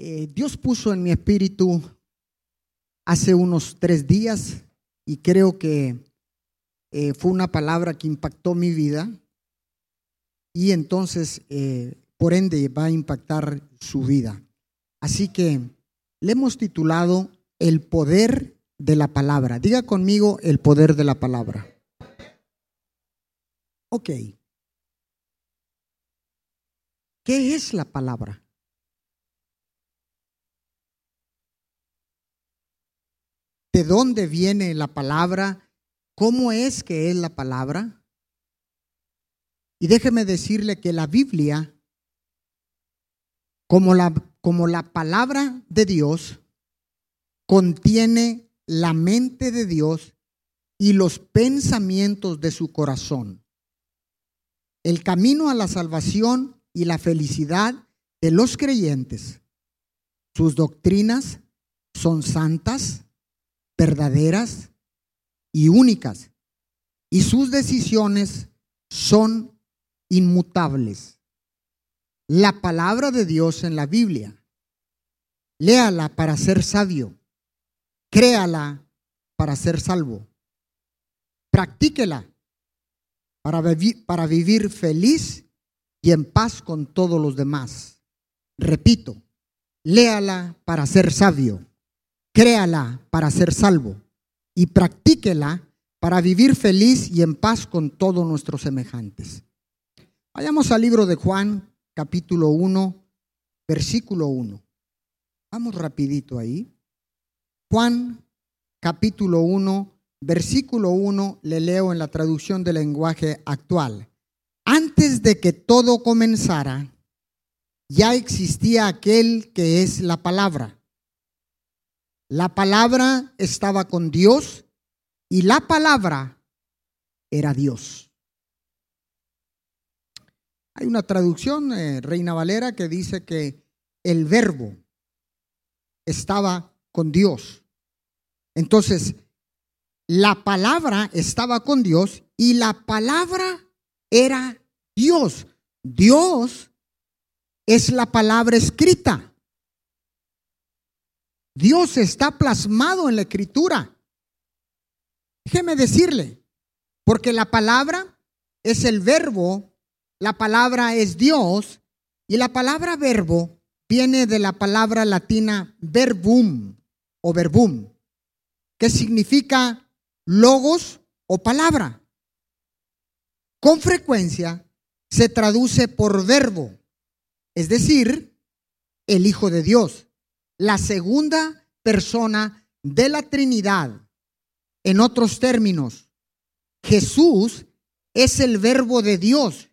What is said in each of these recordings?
Eh, Dios puso en mi espíritu hace unos tres días y creo que eh, fue una palabra que impactó mi vida y entonces, eh, por ende, va a impactar su vida. Así que le hemos titulado El poder de la palabra. Diga conmigo el poder de la palabra. Ok. ¿Qué es la palabra? ¿De dónde viene la palabra? ¿Cómo es que es la palabra? Y déjeme decirle que la Biblia, como la, como la palabra de Dios, contiene la mente de Dios y los pensamientos de su corazón. El camino a la salvación y la felicidad de los creyentes. Sus doctrinas son santas, verdaderas y únicas, y sus decisiones son inmutables. La palabra de Dios en la Biblia. Léala para ser sabio. Créala para ser salvo. Practíquela para, para vivir feliz y en paz con todos los demás. Repito, léala para ser sabio, créala para ser salvo y practíquela para vivir feliz y en paz con todos nuestros semejantes. Vayamos al libro de Juan, capítulo 1, versículo 1. Vamos rapidito ahí. Juan, capítulo 1, versículo 1, le leo en la traducción del lenguaje actual. Antes de que todo comenzara, ya existía aquel que es la palabra. La palabra estaba con Dios y la palabra era Dios. Hay una traducción, eh, Reina Valera, que dice que el verbo estaba con Dios. Entonces, la palabra estaba con Dios y la palabra era Dios. Dios es la palabra escrita. Dios está plasmado en la escritura. Déjeme decirle, porque la palabra es el verbo, la palabra es Dios y la palabra verbo viene de la palabra latina verbum o verbum, que significa logos o palabra con frecuencia se traduce por verbo, es decir, el Hijo de Dios, la segunda persona de la Trinidad. En otros términos, Jesús es el verbo de Dios,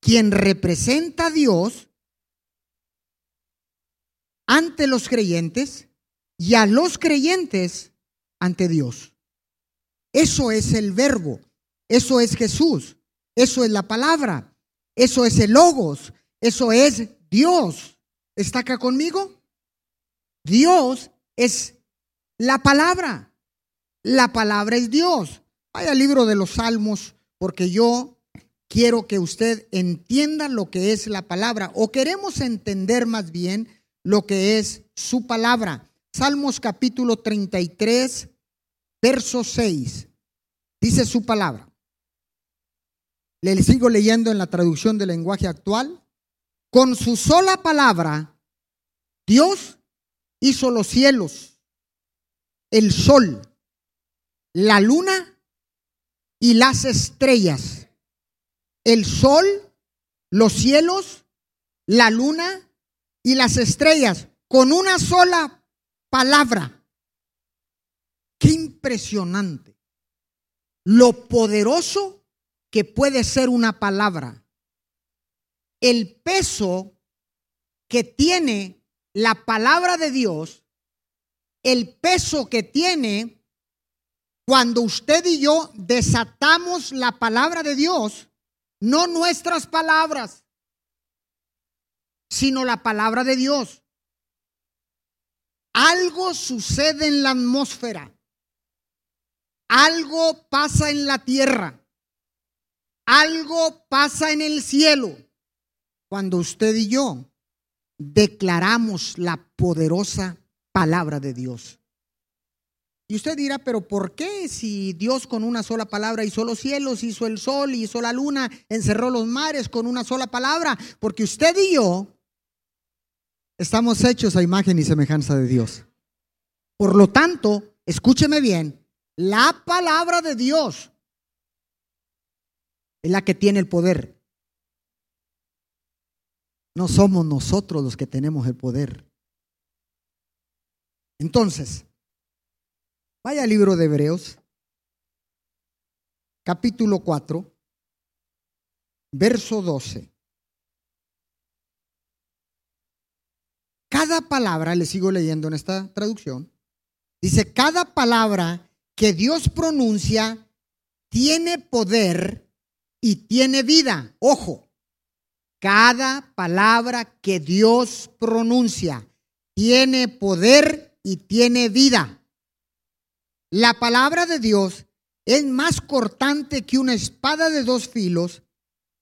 quien representa a Dios ante los creyentes y a los creyentes ante Dios. Eso es el verbo, eso es Jesús. Eso es la palabra. Eso es el logos. Eso es Dios. ¿Está acá conmigo? Dios es la palabra. La palabra es Dios. Vaya al libro de los Salmos porque yo quiero que usted entienda lo que es la palabra o queremos entender más bien lo que es su palabra. Salmos capítulo 33, verso 6. Dice su palabra. Le sigo leyendo en la traducción del lenguaje actual. Con su sola palabra, Dios hizo los cielos, el sol, la luna y las estrellas. El sol, los cielos, la luna y las estrellas, con una sola palabra. Qué impresionante. Lo poderoso que puede ser una palabra. El peso que tiene la palabra de Dios, el peso que tiene cuando usted y yo desatamos la palabra de Dios, no nuestras palabras, sino la palabra de Dios. Algo sucede en la atmósfera. Algo pasa en la tierra. Algo pasa en el cielo cuando usted y yo declaramos la poderosa palabra de Dios. Y usted dirá, pero ¿por qué si Dios con una sola palabra hizo los cielos, hizo el sol, hizo la luna, encerró los mares con una sola palabra? Porque usted y yo estamos hechos a imagen y semejanza de Dios. Por lo tanto, escúcheme bien, la palabra de Dios es la que tiene el poder. No somos nosotros los que tenemos el poder. Entonces, vaya al libro de Hebreos, capítulo 4, verso 12. Cada palabra, le sigo leyendo en esta traducción, dice, cada palabra que Dios pronuncia tiene poder y tiene vida. Ojo, cada palabra que Dios pronuncia tiene poder y tiene vida. La palabra de Dios es más cortante que una espada de dos filos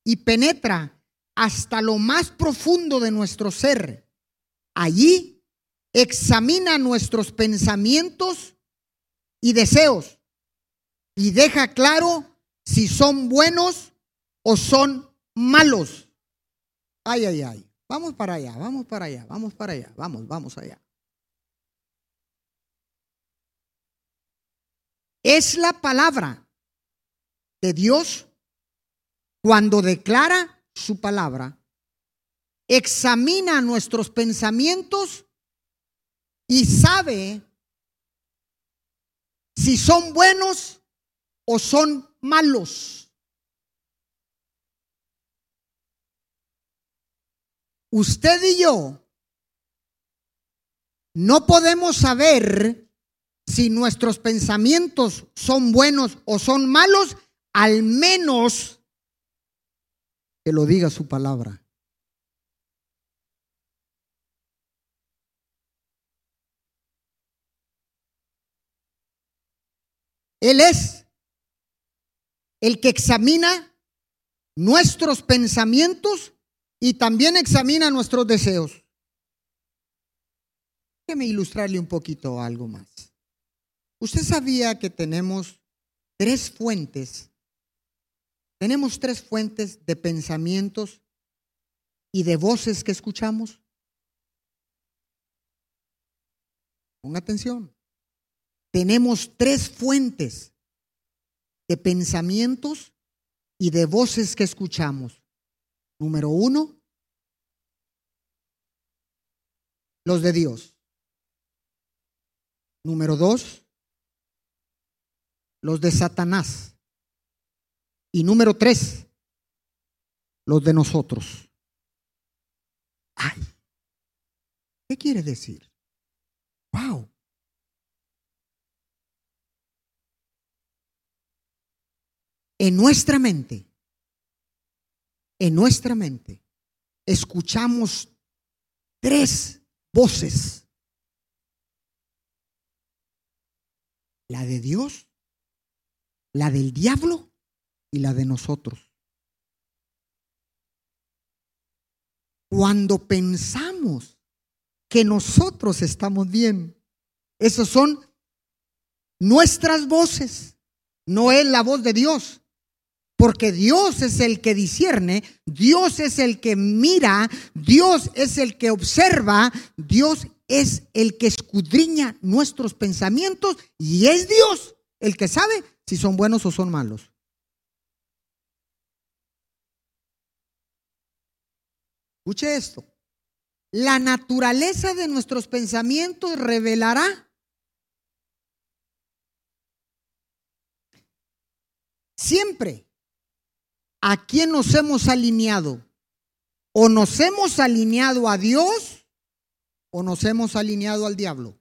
y penetra hasta lo más profundo de nuestro ser. Allí examina nuestros pensamientos y deseos y deja claro si son buenos o son malos. Ay, ay, ay. Vamos para allá, vamos para allá, vamos para allá, vamos, vamos allá. Es la palabra de Dios cuando declara su palabra, examina nuestros pensamientos y sabe si son buenos o son malos. Usted y yo no podemos saber si nuestros pensamientos son buenos o son malos, al menos que lo diga su palabra. Él es el que examina nuestros pensamientos y también examina nuestros deseos. Déjeme ilustrarle un poquito algo más. ¿Usted sabía que tenemos tres fuentes? Tenemos tres fuentes de pensamientos y de voces que escuchamos. Ponga atención tenemos tres fuentes de pensamientos y de voces que escuchamos. Número uno, los de Dios. Número dos, los de Satanás. Y número tres, los de nosotros. Ay, ¿qué quiere decir? Wow. en nuestra mente, en nuestra mente, escuchamos tres voces. La de Dios, la del diablo y la de nosotros. Cuando pensamos que nosotros estamos bien, esas son nuestras voces, no es la voz de Dios. Porque Dios es el que discierne, Dios es el que mira, Dios es el que observa, Dios es el que escudriña nuestros pensamientos y es Dios el que sabe si son buenos o son malos. Escuche esto. La naturaleza de nuestros pensamientos revelará siempre ¿a quién nos hemos alineado? ¿O nos hemos alineado a Dios o nos hemos alineado al diablo?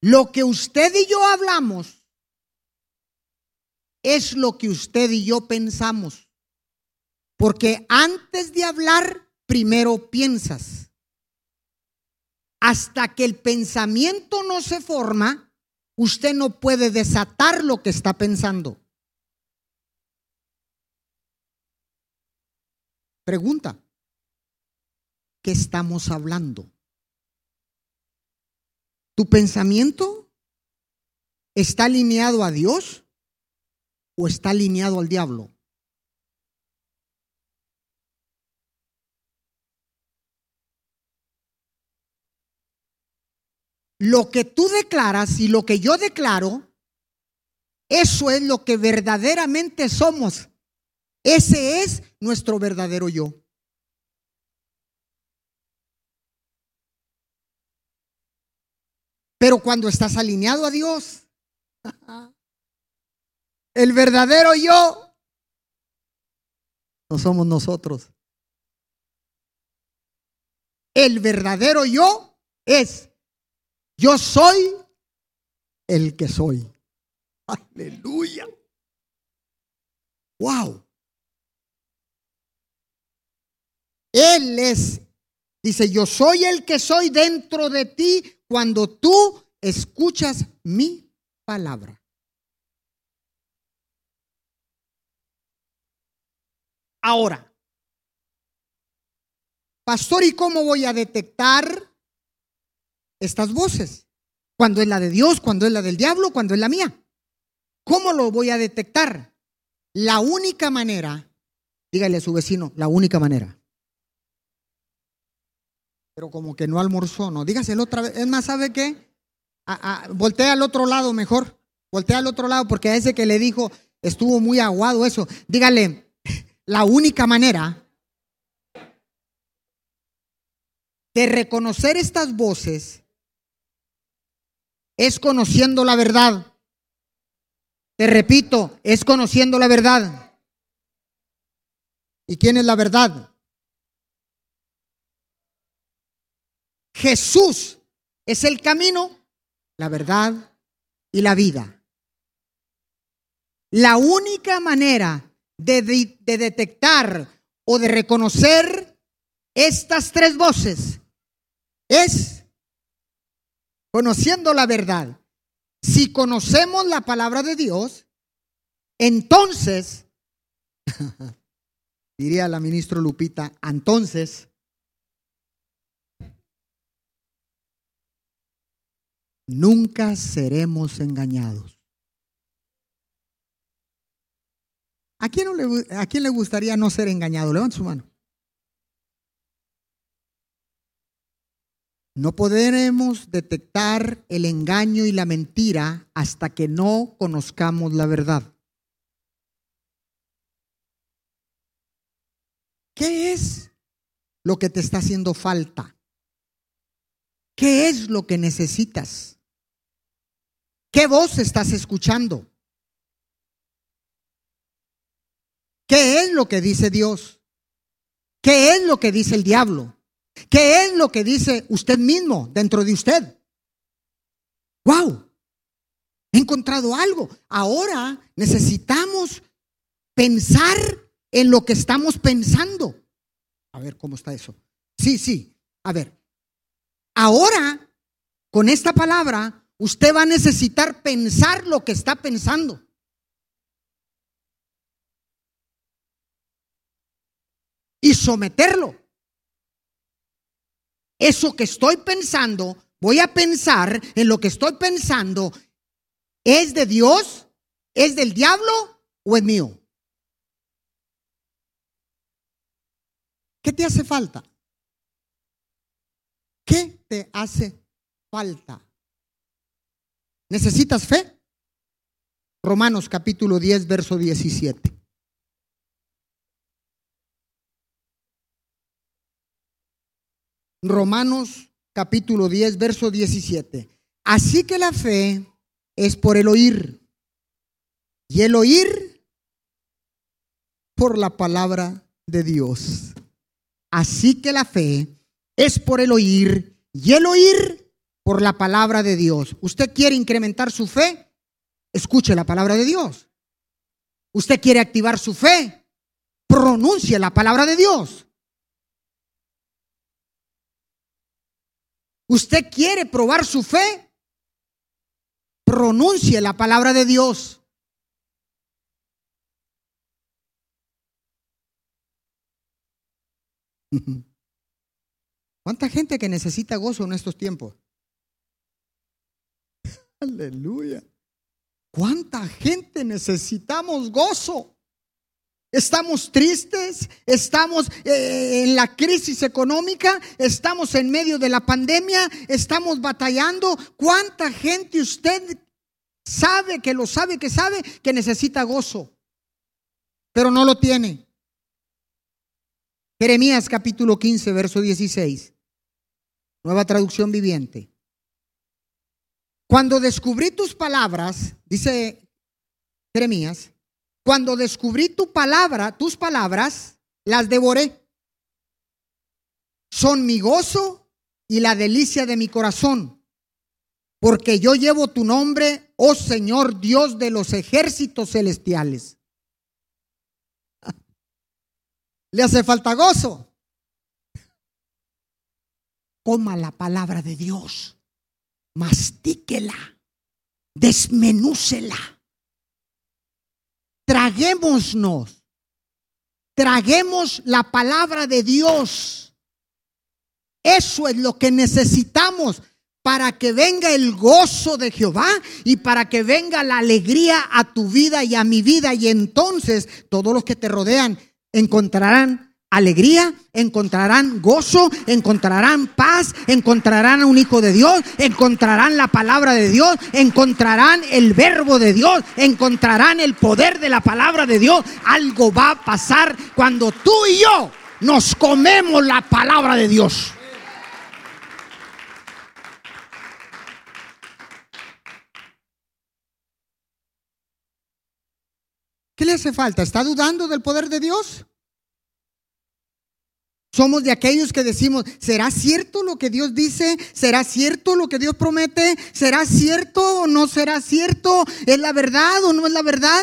Lo que usted y yo hablamos es lo que usted y yo pensamos. Porque antes de hablar, primero piensas. Hasta que el pensamiento no se forma, usted no puede desatar lo que está pensando. Pregunta, qué estamos hablando. ¿Tu pensamiento está alineado a Dios o está alineado al diablo? Lo que tú declaras y lo que yo declaro, eso es lo que verdaderamente somos. Ese es nuestro verdadero yo. Pero cuando estás alineado a Dios, el verdadero yo no somos nosotros. El verdadero yo es, yo soy el que soy. Aleluya. Wow. Él es, dice, yo soy el que soy dentro de ti cuando tú escuchas mi palabra. Ahora, pastor, ¿y cómo voy a detectar estas voces? Cuando es la de Dios, cuando es la del diablo, cuando es la mía. ¿Cómo lo voy a detectar? La única manera, dígale a su vecino, la única manera. Pero como que no almorzó, no. Dígaselo otra vez. Es más, ¿sabe qué? voltea al otro lado mejor. Voltea al otro lado porque a ese que le dijo estuvo muy aguado eso. Dígale, la única manera de reconocer estas voces es conociendo la verdad. Te repito, es conociendo la verdad. ¿Y quién es la verdad? Jesús es el camino, la verdad y la vida. La única manera de, de, detectar o de reconocer estas tres voces es conociendo la verdad. Si conocemos la palabra de Dios, entonces, diría la ministra Lupita, entonces nunca seremos engañados. ¿A quién, le, ¿A quién, le, gustaría no ser engañado? Levante su mano. No podremos detectar el engaño y la mentira hasta que no conozcamos la verdad. ¿Qué es lo que te está haciendo falta? ¿Qué es lo que necesitas? ¿Qué voz estás escuchando? ¿Qué es lo que dice Dios? ¿Qué es lo que dice el diablo? ¿Qué es lo que dice usted mismo dentro de usted? ¡Wow! He encontrado algo. Ahora necesitamos pensar en lo que estamos pensando. A ver, ¿cómo está eso? Sí, sí. A ver. Ahora, con esta palabra, usted va a necesitar pensar lo que está pensando. Y someterlo eso que estoy pensando, voy a pensar en lo que estoy pensando, ¿es de Dios? ¿Es del diablo o es mío? ¿Qué te hace falta? ¿Qué te hace falta? ¿Necesitas fe? Romanos capítulo 10, verso 17. Romanos capítulo 10, verso 17. Así que la fe es por el oír. Y el oír por la palabra de Dios. Así que la fe es por el oír y el oír por la palabra de Dios. ¿Usted quiere incrementar su fe? Escuche la palabra de Dios. ¿Usted quiere activar su fe? Pronuncie la palabra de Dios. ¿Usted quiere probar su fe? Pronuncie la palabra de Dios. ¿Cuánta gente que necesita gozo en estos tiempos? Aleluya. ¿Cuánta gente necesitamos gozo? Estamos tristes, estamos eh, en la crisis económica, estamos en medio de la pandemia, estamos batallando. ¿Cuánta gente usted sabe que lo sabe, que sabe que necesita gozo, pero no lo tiene? Jeremías capítulo 15, verso 16, nueva traducción viviente. Cuando descubrí tus palabras, dice Jeremías, cuando descubrí tu palabra, tus palabras, las devoré. Son mi gozo y la delicia de mi corazón, porque yo llevo tu nombre, oh Señor Dios de los ejércitos celestiales. Le hace falta gozo. Coma la palabra de Dios, mastíquela, desmenúcela traguémonos, traguemos la palabra de Dios. Eso es lo que necesitamos para que venga el gozo de Jehová y para que venga la alegría a tu vida y a mi vida. Y entonces todos los que te rodean encontrarán alegría, encontrarán gozo, encontrarán paz, encontrarán a un hijo de Dios, encontrarán la palabra de Dios, encontrarán el verbo de Dios, encontrarán el poder de la palabra de Dios. Algo va a pasar cuando tú y yo nos comemos la palabra de Dios. ¿Qué le hace falta? ¿Está dudando del poder de Dios? Somos de aquellos que decimos, ¿será cierto lo que Dios dice? ¿Será cierto lo que Dios promete? ¿Será cierto o no será cierto? ¿Es la verdad o no es la verdad?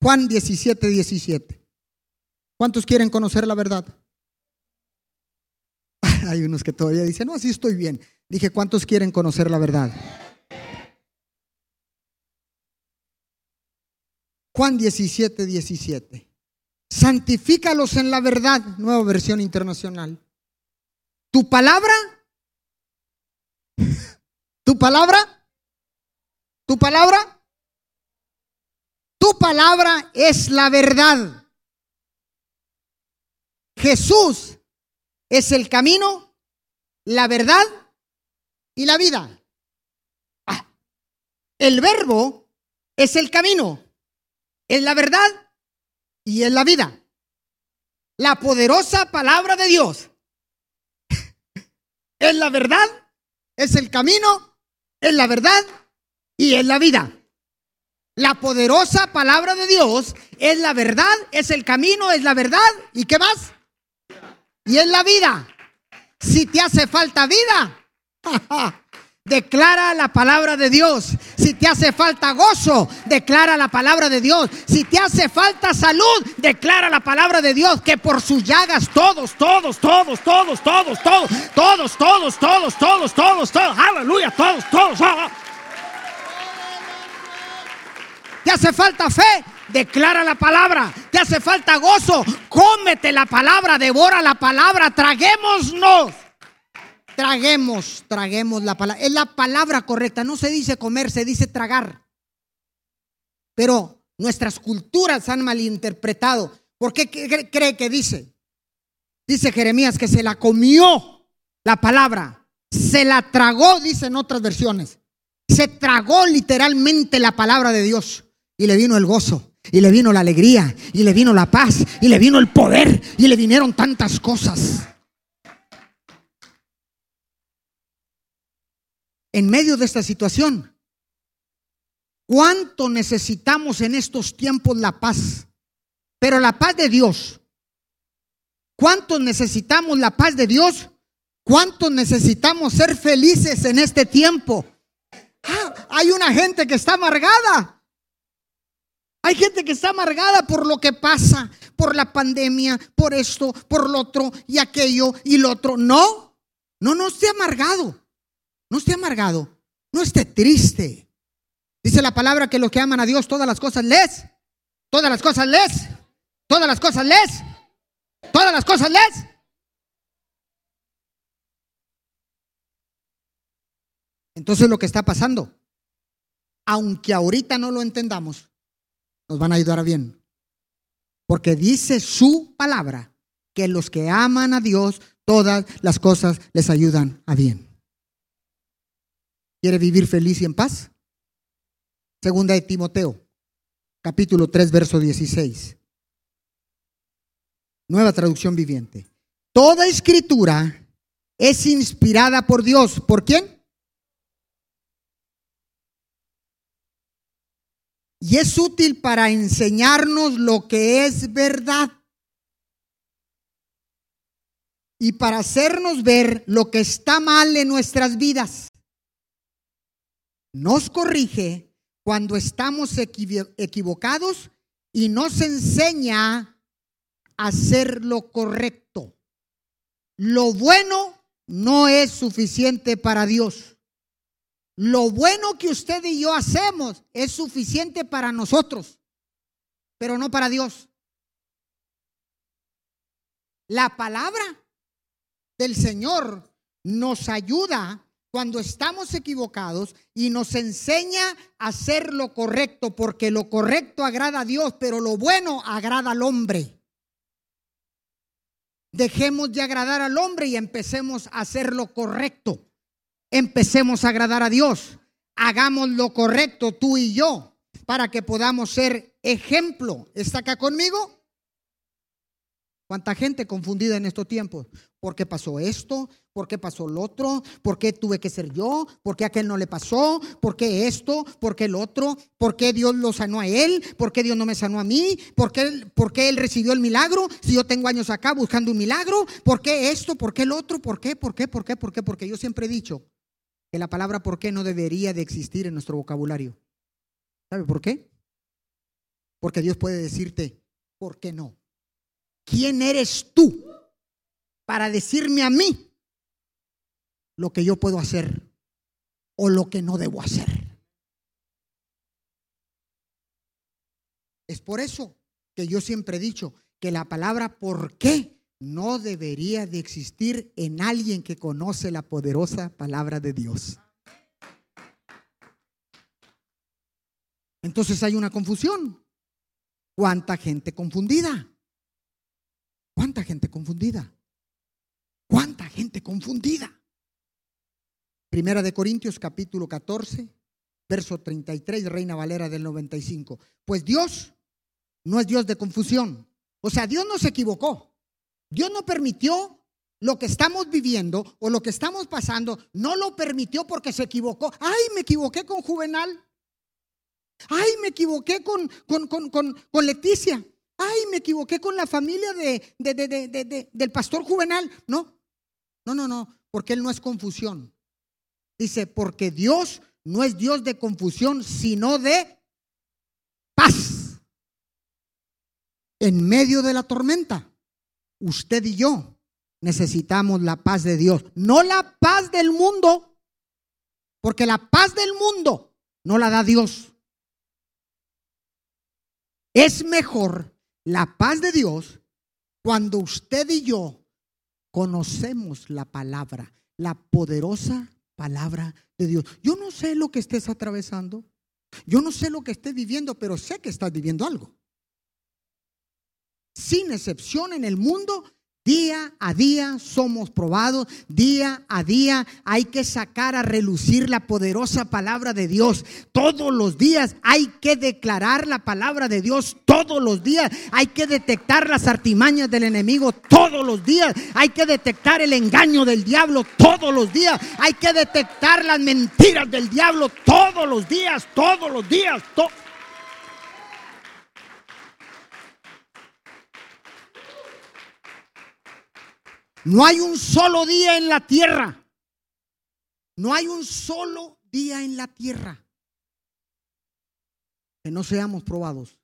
Juan 17, 17. ¿Cuántos quieren conocer la verdad? Hay unos que todavía dicen, no, así estoy bien. Dije, ¿cuántos quieren conocer la verdad? Juan 17, 17 santifícalos en la verdad, nueva versión internacional. Tu palabra, tu palabra, tu palabra, tu palabra es la verdad. Jesús es el camino, la verdad y la vida. Ah, el verbo es el camino, es la verdad y es la vida. La poderosa palabra de Dios es la verdad, es el camino, es la verdad y es la vida. La poderosa palabra de Dios es la verdad, es el camino, es la verdad y qué más? Y es la vida. Si te hace falta vida, Declara la palabra de Dios. Si te hace falta gozo, declara la palabra de Dios. Si te hace falta salud, declara la palabra de Dios. Que por sus llagas todos, todos, todos, todos, todos, todos, todos, todos, todos, todos, todos, todos, aleluya, todos, todos. Te hace falta fe, declara la palabra. Te hace falta gozo, cómete la palabra, devora la palabra, traguémonos Traguemos, traguemos la palabra. Es la palabra correcta. No se dice comer, se dice tragar. Pero nuestras culturas han malinterpretado. ¿Por qué cree que dice? Dice Jeremías que se la comió la palabra. Se la tragó, dicen otras versiones. Se tragó literalmente la palabra de Dios. Y le vino el gozo. Y le vino la alegría. Y le vino la paz. Y le vino el poder. Y le vinieron tantas cosas. En medio de esta situación. ¿Cuánto necesitamos en estos tiempos la paz? Pero la paz de Dios. ¿Cuánto necesitamos la paz de Dios? ¿Cuánto necesitamos ser felices en este tiempo? Ah, hay una gente que está amargada. Hay gente que está amargada por lo que pasa, por la pandemia, por esto, por lo otro y aquello y lo otro. No, no, no esté amargado. No esté amargado, no esté triste. Dice la palabra que los que aman a Dios, todas las cosas les, todas las cosas les, todas las cosas les, todas las cosas les. Entonces lo que está pasando, aunque ahorita no lo entendamos, nos van a ayudar a bien. Porque dice su palabra que los que aman a Dios, todas las cosas les ayudan a bien. ¿Quiere vivir feliz y en paz? Segunda de Timoteo, capítulo 3, verso 16. Nueva traducción viviente. Toda escritura es inspirada por Dios. ¿Por quién? Y es útil para enseñarnos lo que es verdad y para hacernos ver lo que está mal en nuestras vidas. Nos corrige cuando estamos equivocados y nos enseña a hacer lo correcto. Lo bueno no es suficiente para Dios. Lo bueno que usted y yo hacemos es suficiente para nosotros, pero no para Dios. La palabra del Señor nos ayuda cuando estamos equivocados y nos enseña a hacer lo correcto, porque lo correcto agrada a Dios, pero lo bueno agrada al hombre. Dejemos de agradar al hombre y empecemos a hacer lo correcto empecemos a agradar a Dios. Hagamos lo correcto tú y yo para que podamos ser ejemplo. ¿Está acá conmigo? ¿Cuánta gente confundida en estos tiempos? ¿Por qué pasó esto? ¿Por qué pasó lo otro? ¿Por qué tuve que ser yo? ¿Por qué aquel no le pasó? ¿Por qué esto? ¿Por qué el otro? ¿Por qué Dios lo sanó a él? ¿Por qué Dios no me sanó a mí? ¿Por qué, ¿Por qué él recibió el milagro si yo tengo años acá buscando un milagro? ¿Por qué esto? ¿Por qué el otro? ¿Por qué? ¿Por qué? ¿Por qué? ¿Por qué? Porque yo siempre he dicho, que la palabra por qué no debería de existir en nuestro vocabulario. ¿Sabe por qué? Porque Dios puede decirte, ¿por qué no? ¿Quién eres tú para decirme a mí lo que yo puedo hacer o lo que no debo hacer? Es por eso que yo siempre he dicho que la palabra por qué no debería de existir en alguien que conoce la poderosa palabra de Dios. Entonces hay una confusión. ¿Cuánta gente confundida? ¿Cuánta gente confundida? ¿Cuánta gente confundida? Primera de Corintios capítulo 14, verso 33, Reina Valera del 95. Pues Dios no es Dios de confusión. O sea, Dios no se equivocó. Dios no permitió lo que estamos viviendo o lo que estamos pasando, no lo permitió porque se equivocó. Ay, me equivoqué con Juvenal. Ay, me equivoqué con, con, Leticia. Ay, me equivoqué con la familia de, de, del pastor Juvenal. No, no, no, no, porque Él no es confusión. Dice, porque Dios no es Dios de confusión, sino de paz en medio de la tormenta usted y yo necesitamos la paz de Dios, no la paz del mundo, porque la paz del mundo no la da Dios. Es mejor la paz de Dios cuando usted y yo conocemos la palabra, la poderosa palabra de Dios. Yo no sé lo que estés atravesando, yo no sé lo que estés viviendo, pero sé que estás viviendo algo sin excepción en el mundo, Día a día somos probados, día a día hay que sacar a relucir la poderosa palabra de Dios. Todos los días hay que declarar la palabra de Dios, todos los días hay que detectar las artimañas del enemigo, todos los días hay que detectar el engaño del diablo, todos los días hay que detectar las mentiras del diablo, todos los días, todos los días. No hay un solo día en la tierra. No hay un solo día en la tierra que no seamos probados.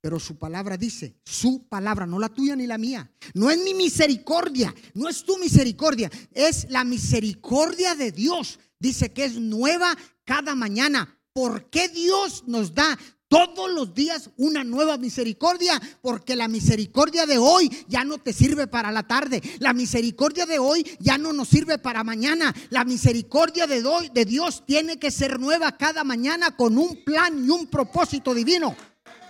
Pero su palabra dice, su palabra, no la tuya ni la mía. No es mi misericordia, no es tu misericordia, es la misericordia de Dios. Dice que es nueva cada mañana. ¿Por qué Dios nos da todos los días una nueva misericordia, porque la misericordia de hoy ya no te sirve para la tarde, la misericordia de hoy ya no nos sirve para mañana, la misericordia de, hoy, de Dios tiene que ser nueva cada mañana con un plan y un propósito divino.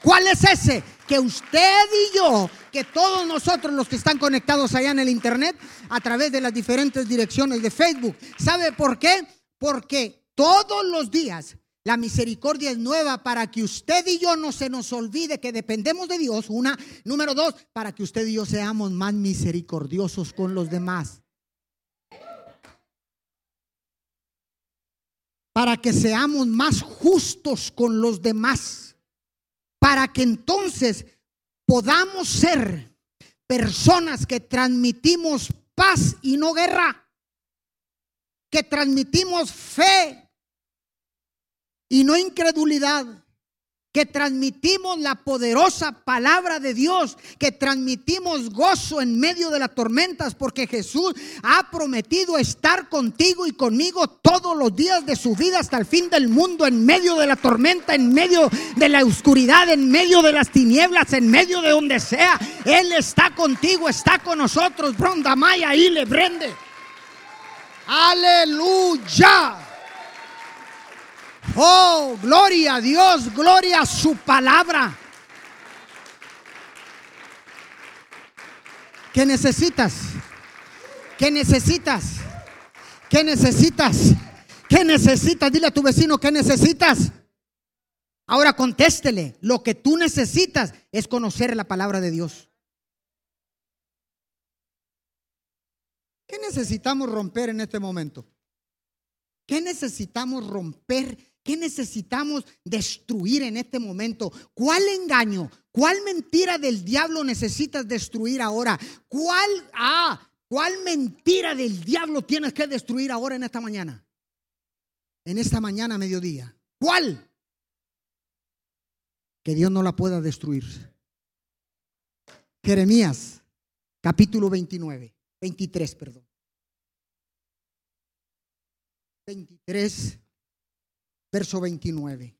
¿Cuál es ese? Que usted y yo, que todos nosotros los que están conectados allá en el Internet, a través de las diferentes direcciones de Facebook, ¿sabe por qué? Porque todos los días la misericordia es nueva para que usted y yo no se nos olvide que dependemos de Dios. Una, número dos, para que usted y yo seamos más misericordiosos con los demás. Para que seamos más justos con los demás. Para que entonces podamos ser personas que transmitimos paz y no guerra. Que transmitimos fe y no incredulidad, que transmitimos la poderosa palabra de Dios, que transmitimos gozo en medio de las tormentas, porque Jesús ha prometido estar contigo y conmigo todos los días de su vida hasta el fin del mundo, en medio de la tormenta, en medio de la oscuridad, en medio de las tinieblas, en medio de donde sea. Él está contigo, está con nosotros. Bronda Maya y le prende. Aleluya. Oh, gloria a Dios, gloria a su palabra. ¿Qué necesitas? ¿Qué necesitas? ¿Qué necesitas? ¿Qué necesitas? Dile a tu vecino, ¿qué necesitas? Ahora contéstele, lo que tú necesitas es conocer la palabra de Dios. ¿Qué necesitamos romper en este momento? ¿Qué necesitamos romper ¿Qué necesitamos destruir en este momento? ¿Cuál engaño? ¿Cuál mentira del diablo necesitas destruir ahora? ¿Cuál, ah, cuál mentira del diablo tienes que destruir ahora en esta mañana? En esta mañana, mediodía. ¿Cuál? Que Dios no la pueda destruir. Jeremías, capítulo 29, 23, perdón. 23 verso 29.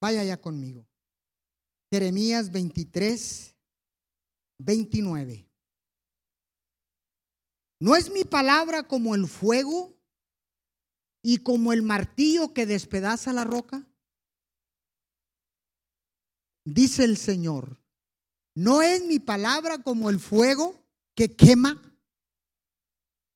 Vaya ya conmigo. Jeremías 23, 29. ¿No es mi palabra como el fuego y como el martillo que despedaza la roca? Dice el Señor, ¿no es mi palabra como el fuego que quema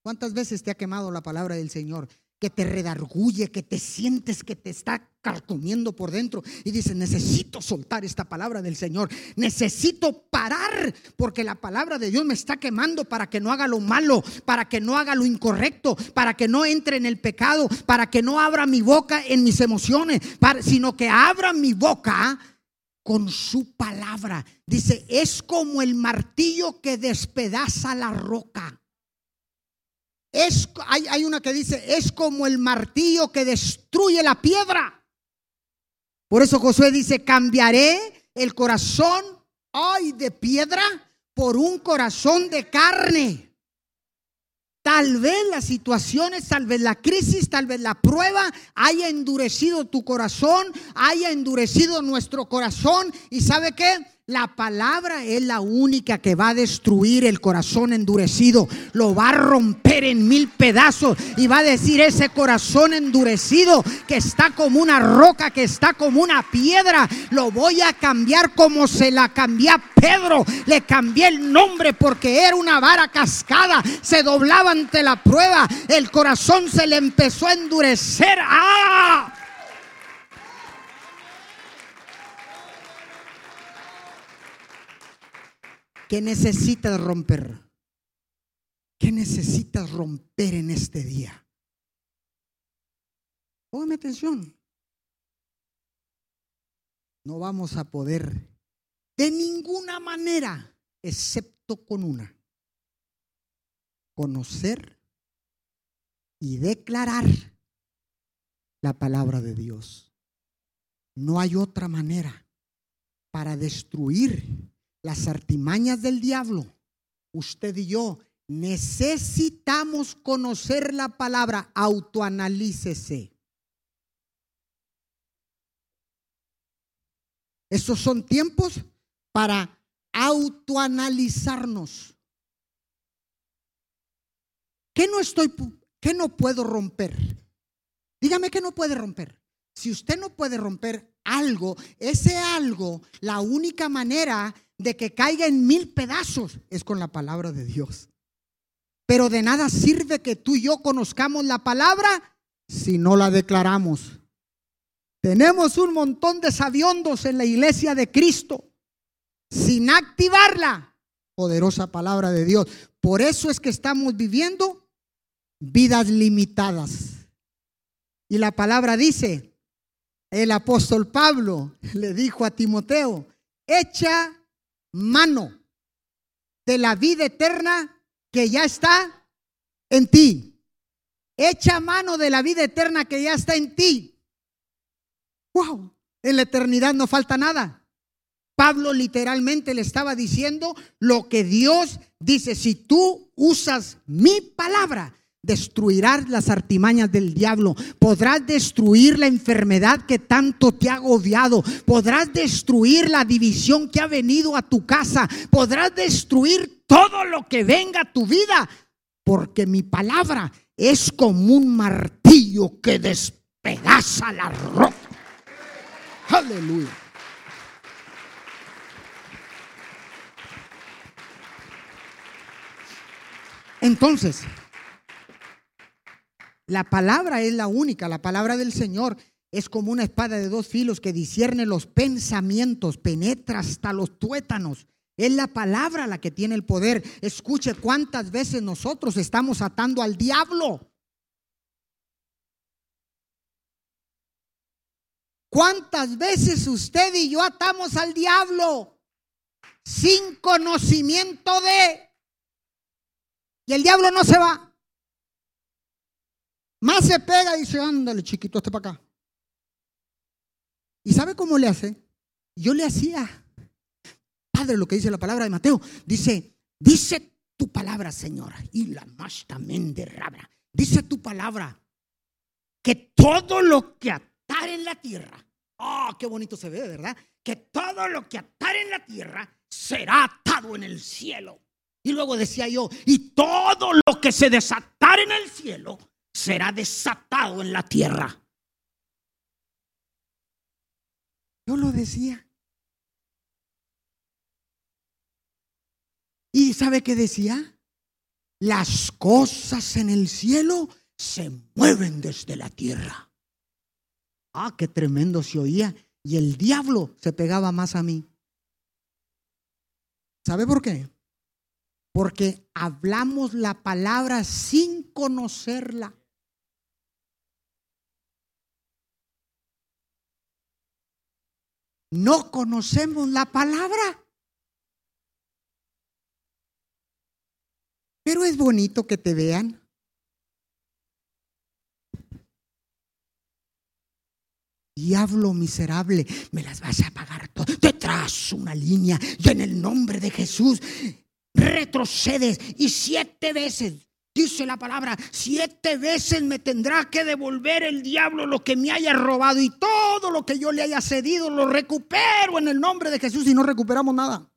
¿Cuántas veces te ha quemado la palabra del Señor? Que te redarguye, que te sientes que te está carcomiendo por dentro y dices, necesito soltar esta palabra del Señor, necesito parar porque la palabra de Dios me está quemando para que no haga lo malo, para que no haga lo incorrecto, para que no entre en el pecado, para que no abra mi boca en mis emociones, sino que abra mi boca con su palabra. Dice, es como el martillo que despedaza la roca. Es, hay, hay una que dice, es como el martillo que destruye la piedra. Por eso Josué dice, cambiaré el corazón ay, de piedra por un corazón de carne. Tal vez las situaciones, tal vez la crisis, tal vez la prueba haya endurecido tu corazón, haya endurecido nuestro corazón. ¿Y sabe qué? La palabra es la única que va a destruir el corazón endurecido. Lo va a romper en mil pedazos y va a decir ese corazón endurecido que está como una roca, que está como una piedra. Lo voy a cambiar como se la cambié a Pedro. Le cambié el nombre porque era una vara cascada. Se doblaba ante la prueba. El corazón se le empezó a endurecer. ¡Ah! ¿Qué necesitas romper? ¿Qué necesitas romper en este día? Póngame atención. No vamos a poder de ninguna manera, excepto con una, conocer y declarar la palabra de Dios. No hay otra manera para destruir las artimañas del diablo, usted y yo necesitamos conocer la palabra, autoanalícese. Esos son tiempos para autoanalizarnos. ¿Qué no estoy qué no puedo romper? Dígame qué no puede romper. Si usted no puede romper algo, ese algo, la única manera de que caiga en mil pedazos es con la palabra de Dios. Pero de nada sirve que tú y yo conozcamos la palabra si no la declaramos. Tenemos un montón de sabiondos en la iglesia de Cristo sin activarla. Poderosa palabra de Dios. Por eso es que estamos viviendo vidas limitadas. Y la palabra dice, el apóstol Pablo le dijo a Timoteo, echa mano de la vida eterna que ya está en ti. Echa mano de la vida eterna que ya está en ti. Wow, en la eternidad no falta nada. Pablo literalmente le estaba diciendo lo que Dios dice, si tú usas mi palabra, destruirás las artimañas del diablo, podrás destruir la enfermedad que tanto te ha agobiado, podrás destruir la división que ha venido a tu casa, podrás destruir todo lo que venga a tu vida, porque mi palabra es como un martillo que despedaza la roca. Aleluya. Entonces, la palabra es la única, la palabra del Señor es como una espada de dos filos que discierne los pensamientos, penetra hasta los tuétanos. Es la palabra la que tiene el poder. Escuche cuántas veces nosotros estamos atando al diablo. ¿Cuántas veces usted y yo atamos al diablo sin conocimiento de... Y el diablo no se va. Más se pega y dice, ándale chiquito, este para acá. ¿Y sabe cómo le hace? Yo le hacía. Padre, lo que dice la palabra de Mateo, dice, dice tu palabra, Señora, y la más también de rabra. Dice tu palabra que todo lo que atar en la tierra, oh, qué bonito se ve, ¿verdad? Que todo lo que atar en la tierra será atado en el cielo. Y luego decía yo, y todo lo que se desatar en el cielo será desatado en la tierra. Yo lo decía. ¿Y sabe qué decía? Las cosas en el cielo se mueven desde la tierra. Ah, qué tremendo se oía. Y el diablo se pegaba más a mí. ¿Sabe por qué? Porque hablamos la palabra sin conocerla. No conocemos la palabra. Pero es bonito que te vean. Diablo miserable, me las vas a pagar todo. Detrás una línea y en el nombre de Jesús retrocedes y siete veces Dice la palabra, siete veces me tendrá que devolver el diablo lo que me haya robado y todo lo que yo le haya cedido lo recupero en el nombre de Jesús y no recuperamos nada.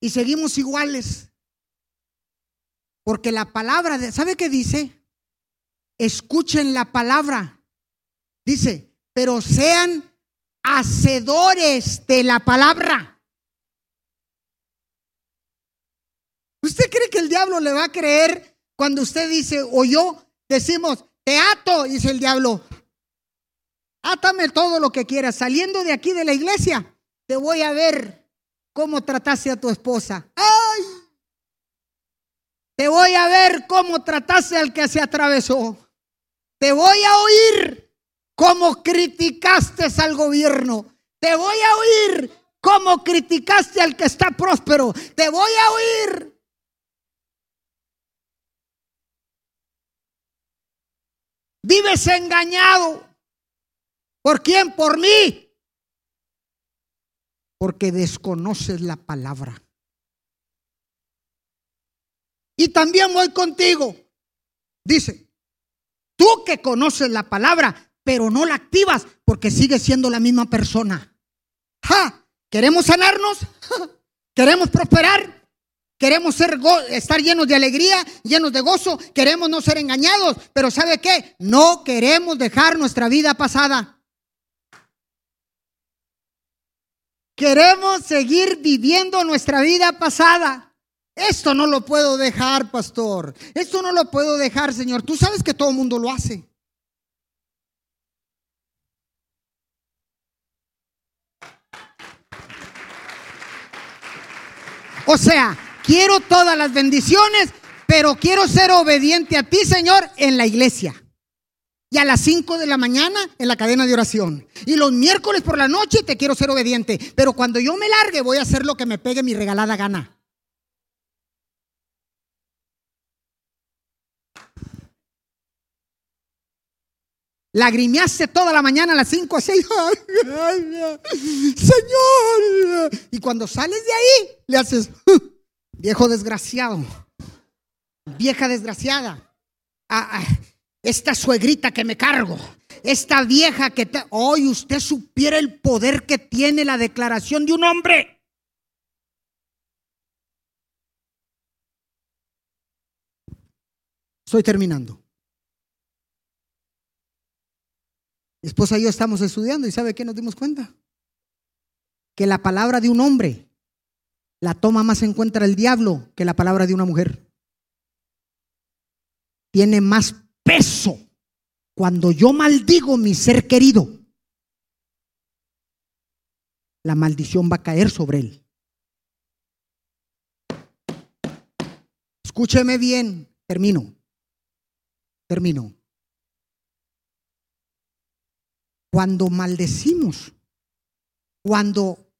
Y seguimos iguales. Porque la palabra, de, ¿sabe qué dice? Escuchen la palabra. Dice, pero sean hacedores de la palabra. ¿Usted cree que el diablo le va a creer cuando usted dice, o yo decimos, te ato? Dice el diablo, átame todo lo que quieras. Saliendo de aquí de la iglesia, te voy a ver cómo trataste a tu esposa. ¡Ay! Te voy a ver cómo trataste al que se atravesó. Te voy a oír cómo criticaste al gobierno. Te voy a oír cómo criticaste al que está próspero. Te voy a oír Vives engañado. ¿Por quién? Por mí. Porque desconoces la palabra. Y también voy contigo. Dice, tú que conoces la palabra, pero no la activas porque sigues siendo la misma persona. ¡Ja! ¿Queremos sanarnos? ¿Queremos prosperar? Queremos ser estar llenos de alegría, llenos de gozo. Queremos no ser engañados. Pero ¿sabe qué? No queremos dejar nuestra vida pasada. Queremos seguir viviendo nuestra vida pasada. Esto no lo puedo dejar, pastor. Esto no lo puedo dejar, Señor. Tú sabes que todo el mundo lo hace. O sea, quiero todas las bendiciones, pero quiero ser obediente a ti, Señor, en la iglesia. Y a las 5 de la mañana en la cadena de oración. Y los miércoles por la noche te quiero ser obediente. Pero cuando yo me largue voy a hacer lo que me pegue mi regalada gana. Lagrimeaste toda la mañana a las 5 o 6. Señor. Y cuando sales de ahí, le haces, viejo desgraciado, vieja desgraciada. Ah, ah, esta suegrita que me cargo, esta vieja que hoy usted supiera el poder que tiene la declaración de un hombre. Estoy terminando. Mi esposa y yo estamos estudiando y ¿sabe qué nos dimos cuenta? Que la palabra de un hombre la toma más en cuenta el diablo que la palabra de una mujer. Tiene más peso cuando yo maldigo mi ser querido. La maldición va a caer sobre él. Escúcheme bien, termino. Termino. Cuando maldecimos, cuando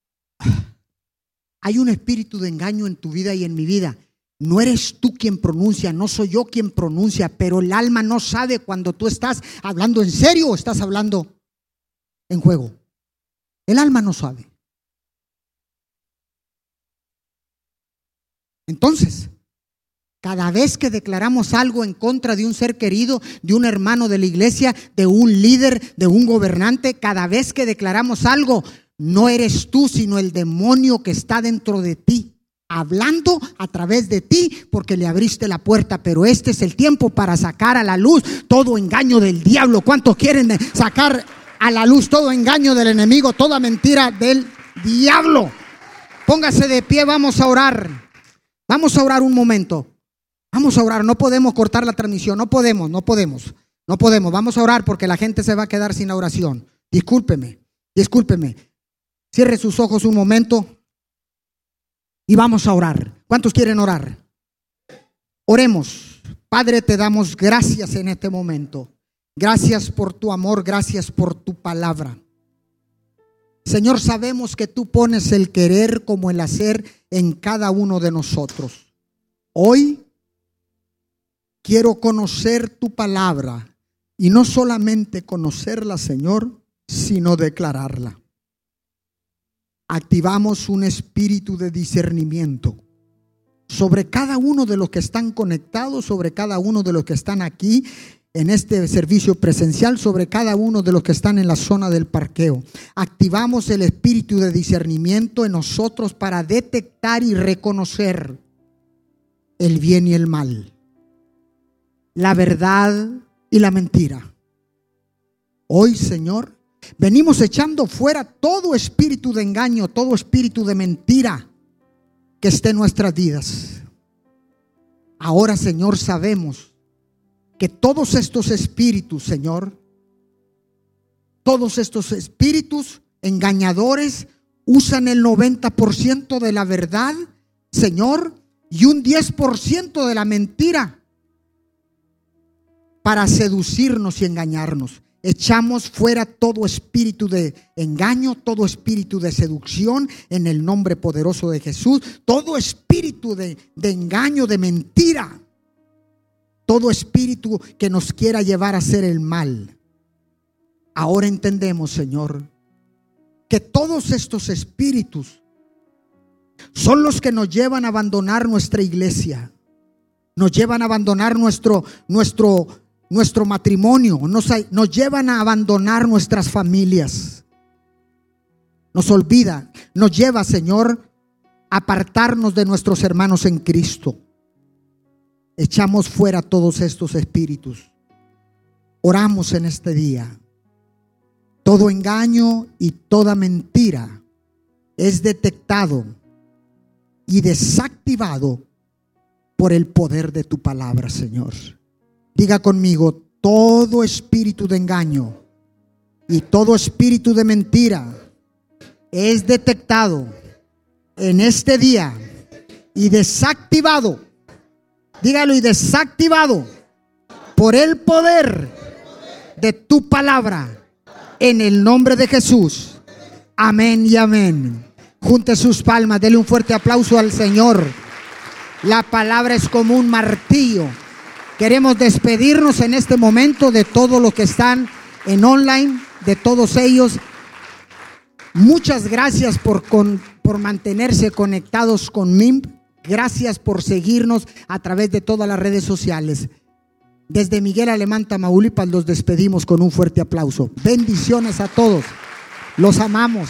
hay un espíritu de engaño en tu vida y en mi vida, no eres tú quien pronuncia, no soy yo quien pronuncia, pero el alma no sabe cuando tú estás hablando en serio o estás hablando en juego. El alma no sabe. Entonces, cada vez que declaramos algo en contra de un ser querido, de un hermano de la iglesia, de un líder, de un gobernante, cada vez que declaramos algo, no eres tú, sino el demonio que está dentro de ti, hablando a través de ti porque le abriste la puerta. Pero este es el tiempo para sacar a la luz todo engaño del diablo. ¿Cuántos quieren sacar a la luz todo engaño del enemigo, toda mentira del diablo? Póngase de pie, vamos a orar. Vamos a orar un momento. Vamos a orar, no podemos cortar la transmisión, no podemos, no podemos, no podemos. Vamos a orar porque la gente se va a quedar sin oración. Discúlpeme, discúlpeme. Cierre sus ojos un momento y vamos a orar. ¿Cuántos quieren orar? Oremos. Padre, te damos gracias en este momento. Gracias por tu amor, gracias por tu palabra. Señor, sabemos que tú pones el querer como el hacer en cada uno de nosotros. Hoy Quiero conocer tu palabra y no solamente conocerla, Señor, sino declararla. Activamos un espíritu de discernimiento sobre cada uno de los que están conectados, sobre cada uno de los que están aquí en este servicio presencial, sobre cada uno de los que están en la zona del parqueo. Activamos el espíritu de discernimiento en nosotros para detectar y reconocer el bien y el mal la verdad y la mentira. Hoy, Señor, venimos echando fuera todo espíritu de engaño, todo espíritu de mentira que esté en nuestras vidas. Ahora, Señor, sabemos que todos estos espíritus, Señor, todos estos espíritus engañadores usan el 90% de la verdad, Señor, y un 10% de la mentira para seducirnos y engañarnos. Echamos fuera todo espíritu de engaño, todo espíritu de seducción en el nombre poderoso de Jesús, todo espíritu de, engaño, de mentira, todo espíritu que nos quiera llevar a hacer el mal. Ahora entendemos, Señor, que todos estos espíritus son los que nos llevan a abandonar nuestra iglesia, nos llevan a abandonar nuestro, nuestro nuestro matrimonio, nos, nos llevan a abandonar nuestras familias. Nos olvida, nos lleva, Señor, a apartarnos de nuestros hermanos en Cristo. Echamos fuera todos estos espíritus. Oramos en este día. Todo engaño y toda mentira es detectado y desactivado por el poder de tu palabra, Señor. Diga conmigo, todo espíritu de engaño y todo espíritu de mentira es detectado en este día y desactivado. Dígalo y desactivado por el poder de tu palabra en el nombre de Jesús. Amén y amén. Junte sus palmas, dele un fuerte aplauso al Señor. La palabra es como un martillo. Queremos despedirnos en este momento de todos los que están en online, de todos ellos. Muchas gracias por, por mantenerse conectados con MIMP. Gracias por seguirnos a través de todas las redes sociales. Desde Miguel Alemán, Tamaulipas, los despedimos con un fuerte aplauso. Bendiciones a todos. Los amamos.